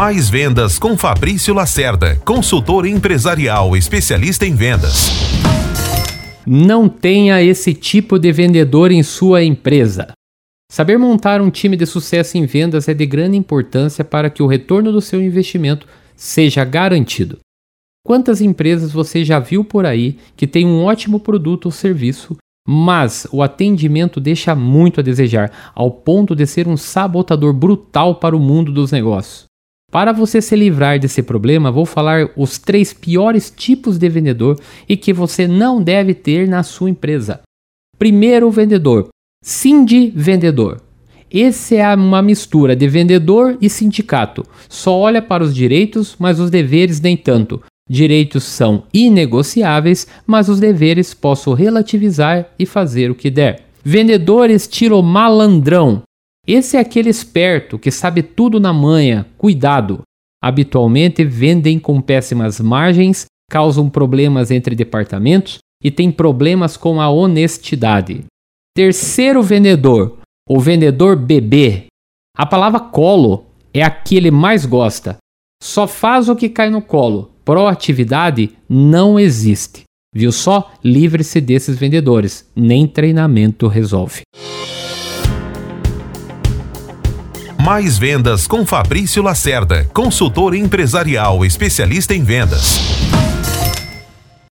Mais vendas com Fabrício Lacerda, consultor empresarial especialista em vendas. Não tenha esse tipo de vendedor em sua empresa. Saber montar um time de sucesso em vendas é de grande importância para que o retorno do seu investimento seja garantido. Quantas empresas você já viu por aí que tem um ótimo produto ou serviço, mas o atendimento deixa muito a desejar, ao ponto de ser um sabotador brutal para o mundo dos negócios? Para você se livrar desse problema, vou falar os três piores tipos de vendedor e que você não deve ter na sua empresa. Primeiro vendedor, Cindy vendedor. Esse é uma mistura de vendedor e sindicato. Só olha para os direitos, mas os deveres nem tanto. Direitos são inegociáveis, mas os deveres posso relativizar e fazer o que der. Vendedor estilo malandrão. Esse é aquele esperto que sabe tudo na manha, cuidado. Habitualmente vendem com péssimas margens, causam problemas entre departamentos e têm problemas com a honestidade. Terceiro vendedor, o vendedor bebê. A palavra colo é a que ele mais gosta. Só faz o que cai no colo. Proatividade não existe. Viu só? Livre-se desses vendedores. Nem treinamento resolve. Mais vendas com Fabrício Lacerda, consultor empresarial especialista em vendas.